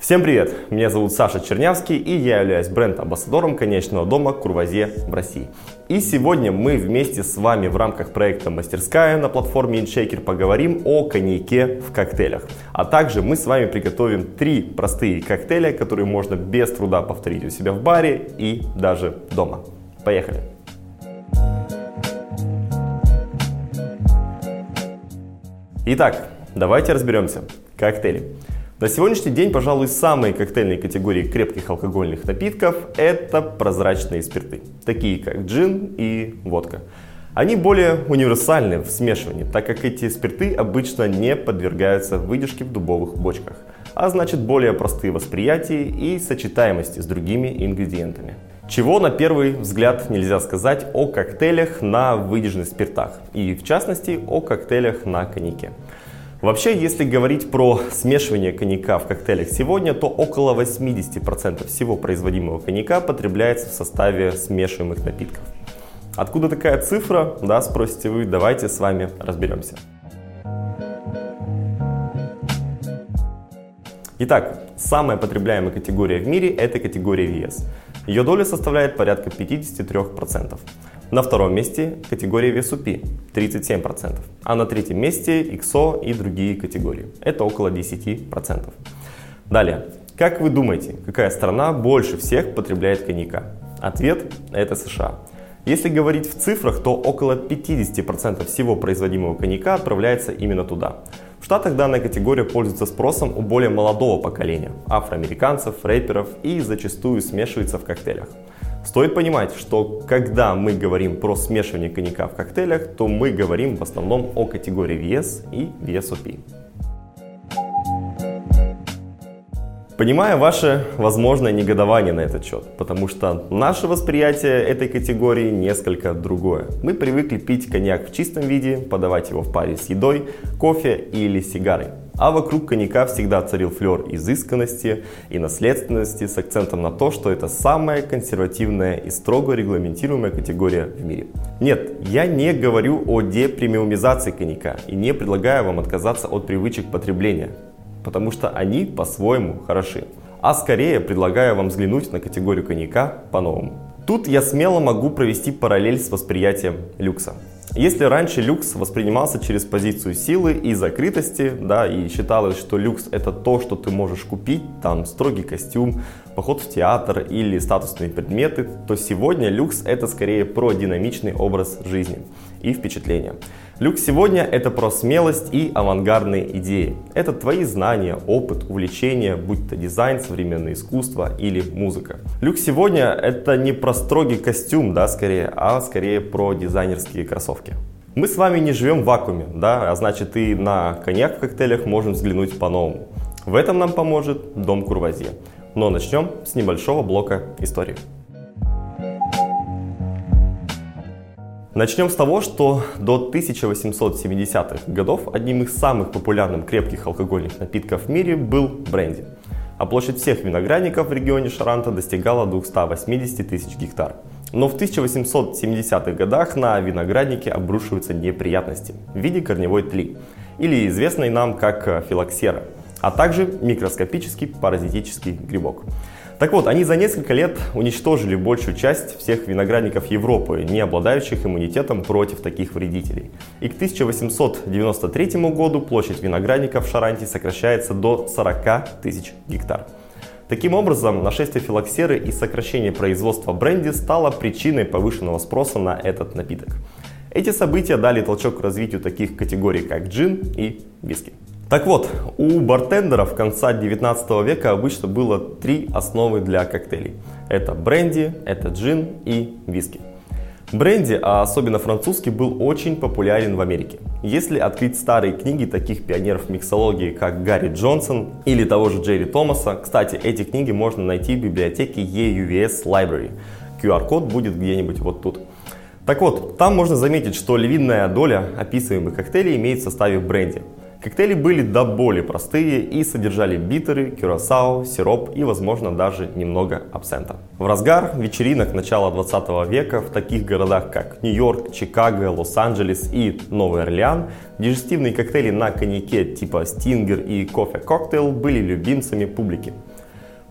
Всем привет! Меня зовут Саша Чернявский и я являюсь бренд-амбассадором конечного дома Курвазье в России. И сегодня мы вместе с вами в рамках проекта «Мастерская» на платформе InShaker поговорим о коньяке в коктейлях. А также мы с вами приготовим три простые коктейля, которые можно без труда повторить у себя в баре и даже дома. Поехали! Итак, давайте разберемся. Коктейли. На сегодняшний день, пожалуй, самые коктейльные категории крепких алкогольных напитков – это прозрачные спирты, такие как джин и водка. Они более универсальны в смешивании, так как эти спирты обычно не подвергаются выдержке в дубовых бочках, а значит более простые восприятия и сочетаемости с другими ингредиентами. Чего на первый взгляд нельзя сказать о коктейлях на выдержанных спиртах и в частности о коктейлях на коньяке. Вообще, если говорить про смешивание коньяка в коктейлях сегодня, то около 80% всего производимого коньяка потребляется в составе смешиваемых напитков. Откуда такая цифра, да, спросите вы, давайте с вами разберемся. Итак, самая потребляемая категория в мире – это категория VS. Ее доля составляет порядка 53%. На втором месте категория VSUP 37%, а на третьем месте XO и другие категории. Это около 10%. Далее, как вы думаете, какая страна больше всех потребляет коньяка? Ответ – это США. Если говорить в цифрах, то около 50% всего производимого коньяка отправляется именно туда. В Штатах данная категория пользуется спросом у более молодого поколения – афроамериканцев, рэперов и зачастую смешивается в коктейлях. Стоит понимать, что когда мы говорим про смешивание коньяка в коктейлях, то мы говорим в основном о категории VS и VSOP. Понимаю ваше возможное негодование на этот счет, потому что наше восприятие этой категории несколько другое. Мы привыкли пить коньяк в чистом виде, подавать его в паре с едой, кофе или сигарой. А вокруг коньяка всегда царил флер изысканности и наследственности с акцентом на то, что это самая консервативная и строго регламентируемая категория в мире. Нет, я не говорю о депремиумизации коньяка и не предлагаю вам отказаться от привычек потребления потому что они по-своему хороши. А скорее предлагаю вам взглянуть на категорию коньяка по-новому. Тут я смело могу провести параллель с восприятием люкса. Если раньше люкс воспринимался через позицию силы и закрытости, да, и считалось, что люкс это то, что ты можешь купить, там строгий костюм, поход в театр или статусные предметы, то сегодня люкс это скорее про динамичный образ жизни и впечатления. Люкс сегодня это про смелость и авангардные идеи. Это твои знания, опыт, увлечения, будь то дизайн, современное искусство или музыка. Люкс сегодня это не про строгий костюм, да, скорее, а скорее про дизайнерские кроссовки. Мы с вами не живем в вакууме, да, а значит и на коньяк в коктейлях можем взглянуть по-новому. В этом нам поможет Дом Курвазье. Но начнем с небольшого блока истории. Начнем с того, что до 1870-х годов одним из самых популярных крепких алкогольных напитков в мире был бренди. А площадь всех виноградников в регионе Шаранта достигала 280 тысяч гектар. Но в 1870-х годах на виноградники обрушиваются неприятности в виде корневой тли, или известной нам как филоксера, а также микроскопический паразитический грибок. Так вот, они за несколько лет уничтожили большую часть всех виноградников Европы, не обладающих иммунитетом против таких вредителей. И к 1893 году площадь виноградников в Шаранте сокращается до 40 тысяч гектар. Таким образом, нашествие филоксеры и сокращение производства бренди стало причиной повышенного спроса на этот напиток. Эти события дали толчок к развитию таких категорий, как джин и виски. Так вот, у бартендеров конца 19 века обычно было три основы для коктейлей. Это бренди, это джин и виски. Бренди, а особенно французский, был очень популярен в Америке. Если открыть старые книги таких пионеров миксологии, как Гарри Джонсон или того же Джерри Томаса, кстати, эти книги можно найти в библиотеке EUVS Library. QR-код будет где-нибудь вот тут. Так вот, там можно заметить, что львиная доля описываемых коктейлей имеет в составе бренди. Коктейли были до боли простые и содержали битеры, кюрасао, сироп и, возможно, даже немного абсента. В разгар вечеринок начала 20 века в таких городах, как Нью-Йорк, Чикаго, Лос-Анджелес и Новый Орлеан, дижестивные коктейли на коньяке типа Стингер и кофе-коктейл были любимцами публики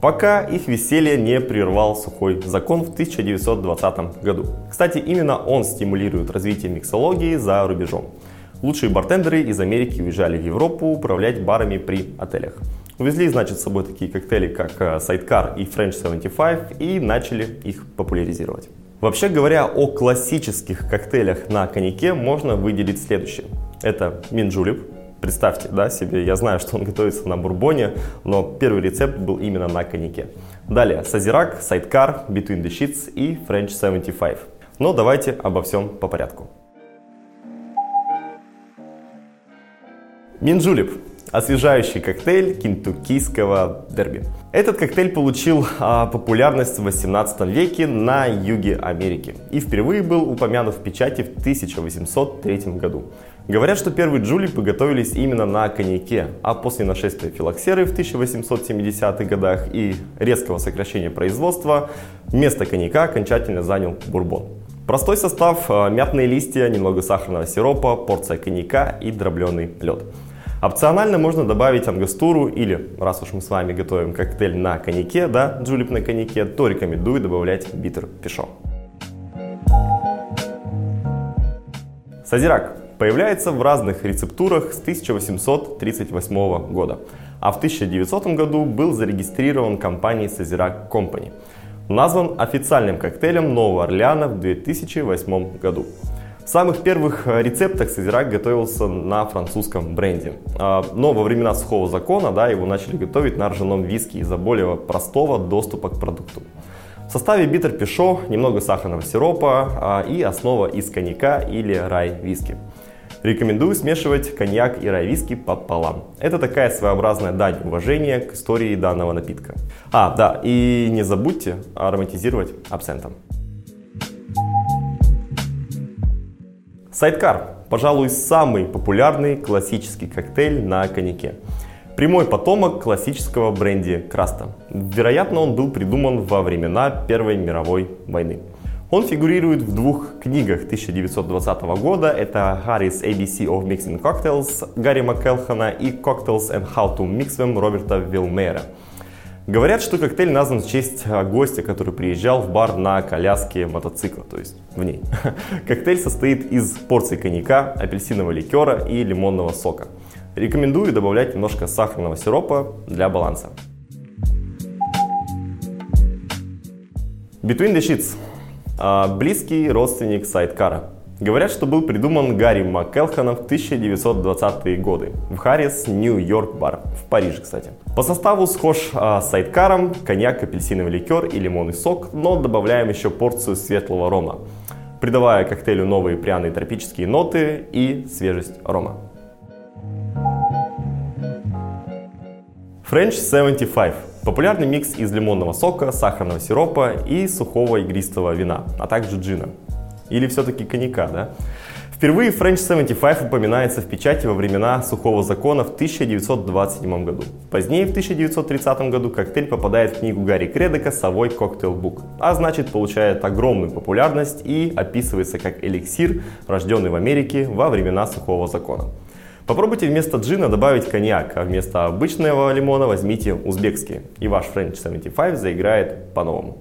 пока их веселье не прервал сухой закон в 1920 году. Кстати, именно он стимулирует развитие миксологии за рубежом. Лучшие бартендеры из Америки уезжали в Европу управлять барами при отелях. Увезли, значит, с собой такие коктейли, как э, Sidecar и French 75, и начали их популяризировать. Вообще говоря о классических коктейлях на коньяке, можно выделить следующее. Это минджулип, Представьте да, себе, я знаю, что он готовится на бурбоне, но первый рецепт был именно на коньяке. Далее, Сазирак, Сайдкар, Between the Sheets и French 75. Но давайте обо всем по порядку. Минджулип – освежающий коктейль кентуккийского дерби. Этот коктейль получил а, популярность в 18 веке на юге Америки и впервые был упомянут в печати в 1803 году. Говорят, что первые джулипы готовились именно на коньяке, а после нашествия филоксеры в 1870-х годах и резкого сокращения производства место коньяка окончательно занял бурбон. Простой состав – мятные листья, немного сахарного сиропа, порция коньяка и дробленый лед. Опционально можно добавить ангастуру или, раз уж мы с вами готовим коктейль на коньяке, да, джулип на коньяке, то рекомендую добавлять битер пишо. Сазирак появляется в разных рецептурах с 1838 года, а в 1900 году был зарегистрирован компанией Сазирак Company. Назван официальным коктейлем Нового Орлеана в 2008 году. В самых первых э, рецептах Сазирак готовился на французском бренде. А, но во времена сухого закона да, его начали готовить на ржаном виске из-за более простого доступа к продукту. В составе битер пишо, немного сахарного сиропа а, и основа из коньяка или рай виски. Рекомендую смешивать коньяк и рай виски пополам. Это такая своеобразная дань уважения к истории данного напитка. А, да, и не забудьте ароматизировать абсентом. Сайдкар, пожалуй, самый популярный классический коктейль на коньяке. Прямой потомок классического бренди Краста. Вероятно, он был придуман во времена Первой мировой войны. Он фигурирует в двух книгах 1920 года. Это Harry's ABC of Mixing Cocktails Гарри Маккелхана и Cocktails and How to Mix Them Роберта Вилмейра. Говорят, что коктейль назван в честь гостя, который приезжал в бар на коляске мотоцикла, то есть в ней. Коктейль состоит из порции коньяка, апельсинового ликера и лимонного сока. Рекомендую добавлять немножко сахарного сиропа для баланса. Between the Sheets. А, близкий родственник сайдкара. Говорят, что был придуман Гарри МакЭлхоном в 1920-е годы в Harry's New York Bar, в Париже, кстати. По составу схож а, с сайдкаром, коньяк, апельсиновый ликер и лимонный сок, но добавляем еще порцию светлого рома, придавая коктейлю новые пряные тропические ноты и свежесть рома. French 75 – популярный микс из лимонного сока, сахарного сиропа и сухого игристого вина, а также джина. Или все-таки коньяка, да? Впервые French 75 упоминается в печати во времена сухого закона в 1927 году. Позднее, в 1930 году, коктейль попадает в книгу Гарри Кредека «Совой коктейл бук», а значит получает огромную популярность и описывается как эликсир, рожденный в Америке во времена сухого закона. Попробуйте вместо джина добавить коньяк, а вместо обычного лимона возьмите узбекский, и ваш French 75 заиграет по-новому.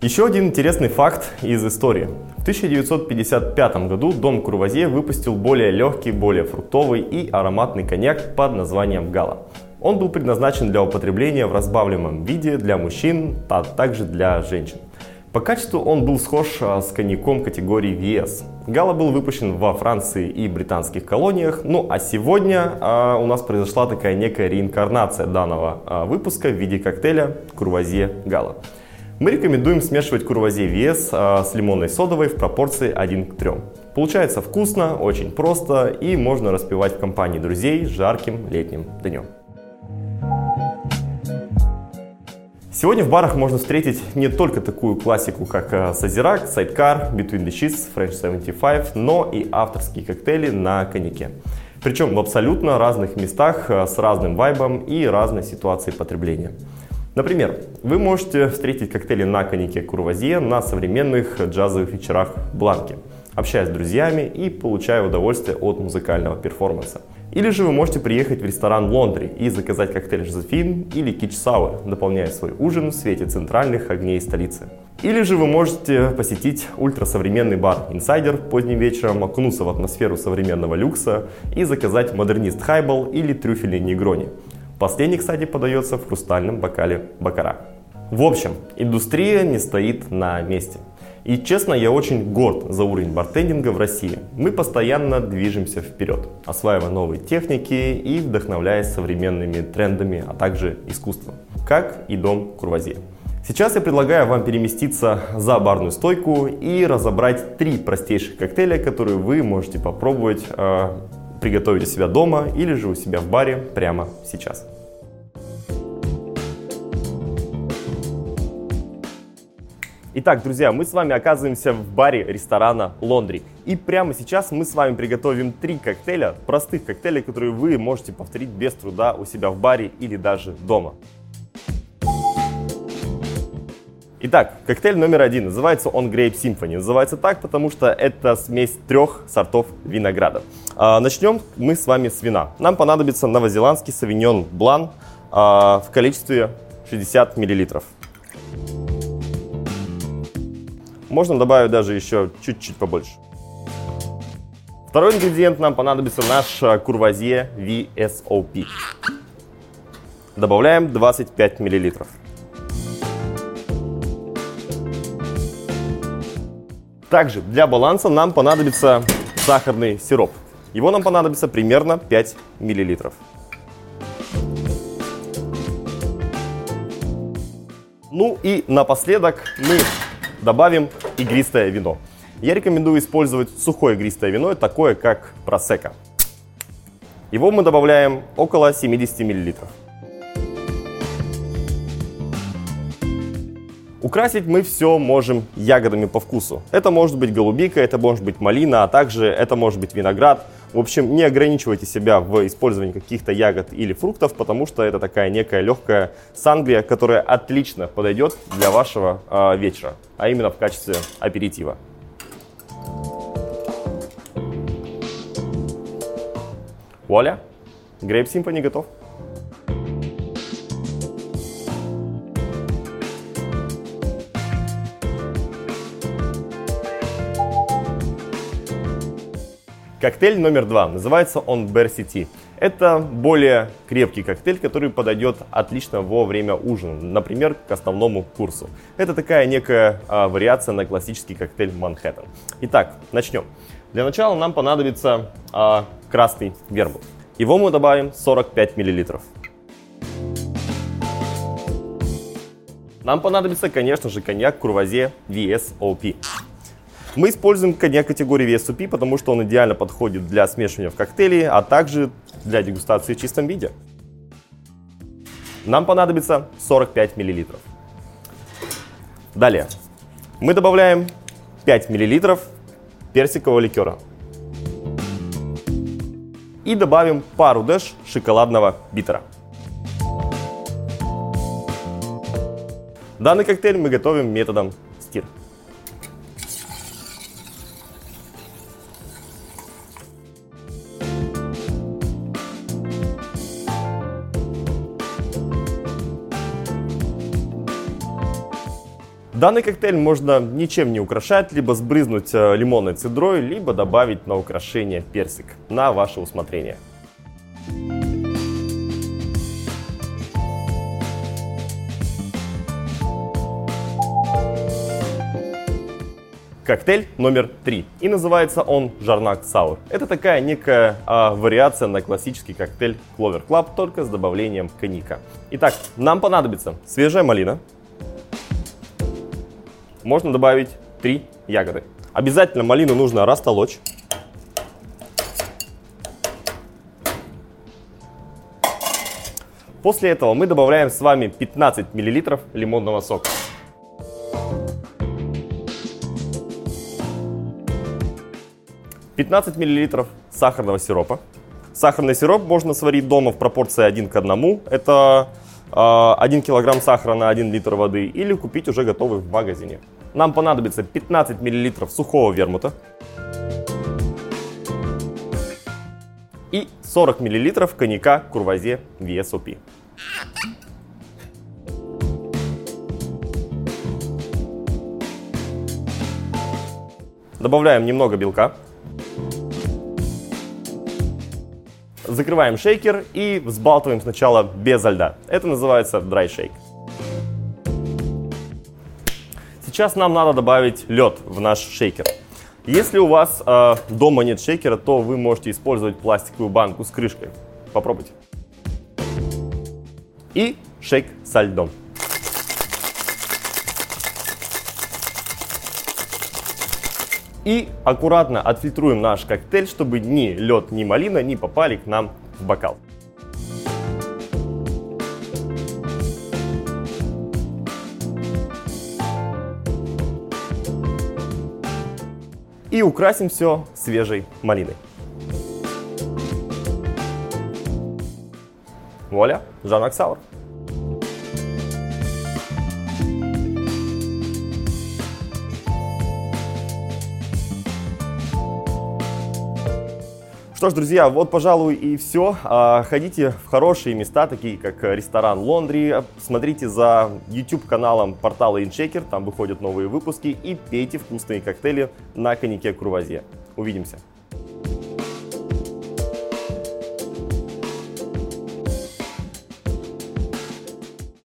Еще один интересный факт из истории. В 1955 году дом Курвазье выпустил более легкий, более фруктовый и ароматный коньяк под названием Гала. Он был предназначен для употребления в разбавленном виде для мужчин, а также для женщин. По качеству он был схож а, с коньяком категории VS. Гала был выпущен во Франции и британских колониях, ну а сегодня а, у нас произошла такая некая реинкарнация данного а, выпуска в виде коктейля Курвазье Гала. Мы рекомендуем смешивать курвазе вес а, с лимонной содовой в пропорции 1 к 3. Получается вкусно, очень просто и можно распивать в компании друзей жарким летним днем. Сегодня в барах можно встретить не только такую классику, как Сазерак, Sidecar, Between the Sheets, French 75, но и авторские коктейли на коньяке. Причем в абсолютно разных местах с разным вайбом и разной ситуацией потребления. Например, вы можете встретить коктейли на коньяке Курвазье на современных джазовых вечерах Бланки, общаясь с друзьями и получая удовольствие от музыкального перформанса. Или же вы можете приехать в ресторан Лондри и заказать коктейль Жозефин или Кич Сауэр, дополняя свой ужин в свете центральных огней столицы. Или же вы можете посетить ультрасовременный бар Insider поздним вечером, окунуться в атмосферу современного люкса и заказать модернист Хайбл или трюфельный негрони. Последний, кстати, подается в хрустальном бокале бакара. В общем, индустрия не стоит на месте. И честно, я очень горд за уровень бартендинга в России. Мы постоянно движемся вперед, осваивая новые техники и вдохновляясь современными трендами, а также искусством, как и дом Курвазье. Сейчас я предлагаю вам переместиться за барную стойку и разобрать три простейших коктейля, которые вы можете попробовать э, приготовить у себя дома или же у себя в баре прямо сейчас. Итак, друзья, мы с вами оказываемся в баре ресторана Лондри. И прямо сейчас мы с вами приготовим три коктейля, простых коктейлей, которые вы можете повторить без труда у себя в баре или даже дома. Итак, коктейль номер один. Называется он Grape Symphony. Называется так, потому что это смесь трех сортов винограда. А, начнем мы с вами с вина. Нам понадобится новозеландский савиньон блан в количестве 60 миллилитров. Можно добавить даже еще чуть-чуть побольше. Второй ингредиент нам понадобится наш а, Курвазье VSOP. Добавляем 25 миллилитров. Также для баланса нам понадобится сахарный сироп. Его нам понадобится примерно 5 миллилитров. Ну и напоследок мы добавим игристое вино. Я рекомендую использовать сухое игристое вино, такое как просека. Его мы добавляем около 70 миллилитров. Украсить мы все можем ягодами по вкусу. Это может быть голубика, это может быть малина, а также это может быть виноград. В общем, не ограничивайте себя в использовании каких-то ягод или фруктов, потому что это такая некая легкая сангрия, которая отлично подойдет для вашего э, вечера, а именно в качестве аперитива. Вуаля! Грейп Симфони готов. Коктейль номер два. Называется он Bear City. Это более крепкий коктейль, который подойдет отлично во время ужина, например, к основному курсу. Это такая некая а, вариация на классический коктейль Манхэттен. Итак, начнем. Для начала нам понадобится а, красный вермут. Его мы добавим 45 мл. Нам понадобится, конечно же, коньяк Курвазе VSOP. Мы используем коньяк категории VSOP, потому что он идеально подходит для смешивания в коктейле, а также для дегустации в чистом виде. Нам понадобится 45 мл. Далее мы добавляем 5 мл персикового ликера. И добавим пару дэш шоколадного битера. Данный коктейль мы готовим методом Данный коктейль можно ничем не украшать, либо сбрызнуть э, лимонной цедрой, либо добавить на украшение персик, на ваше усмотрение. Коктейль номер три. И называется он Жарнак Саур. Это такая некая а, вариация на классический коктейль Clover Club, только с добавлением коньяка. Итак, нам понадобится свежая малина, можно добавить 3 ягоды. Обязательно малину нужно растолочь. После этого мы добавляем с вами 15 мл лимонного сока. Пятнадцать миллилитров сахарного сиропа. Сахарный сироп можно сварить дома в пропорции 1 к 1. Это э, а, 1 килограмм сахара на 1 литр воды. Или купить уже готовый в магазине. Нам понадобится 15 миллилитров сухого вермута. И 40 миллилитров коньяка Курвазе VSOP. Добавляем немного белка. Закрываем шейкер и взбалтываем сначала без льда. Это называется dry Сейчас нам надо добавить лед в наш шейкер. Если у вас э, дома нет шейкера, то вы можете использовать пластиковую банку с крышкой. Попробуйте. И шейк со льдом. И аккуратно отфильтруем наш коктейль, чтобы ни лед, ни малина не попали к нам в бокал. И украсим все свежей малиной. Вуаля, Жан Аксаур. Что ж, друзья, вот, пожалуй, и все. А, ходите в хорошие места, такие как ресторан Лондри. Смотрите за YouTube-каналом портала InShaker, там выходят новые выпуски. И пейте вкусные коктейли на коньяке Курвазе. Увидимся.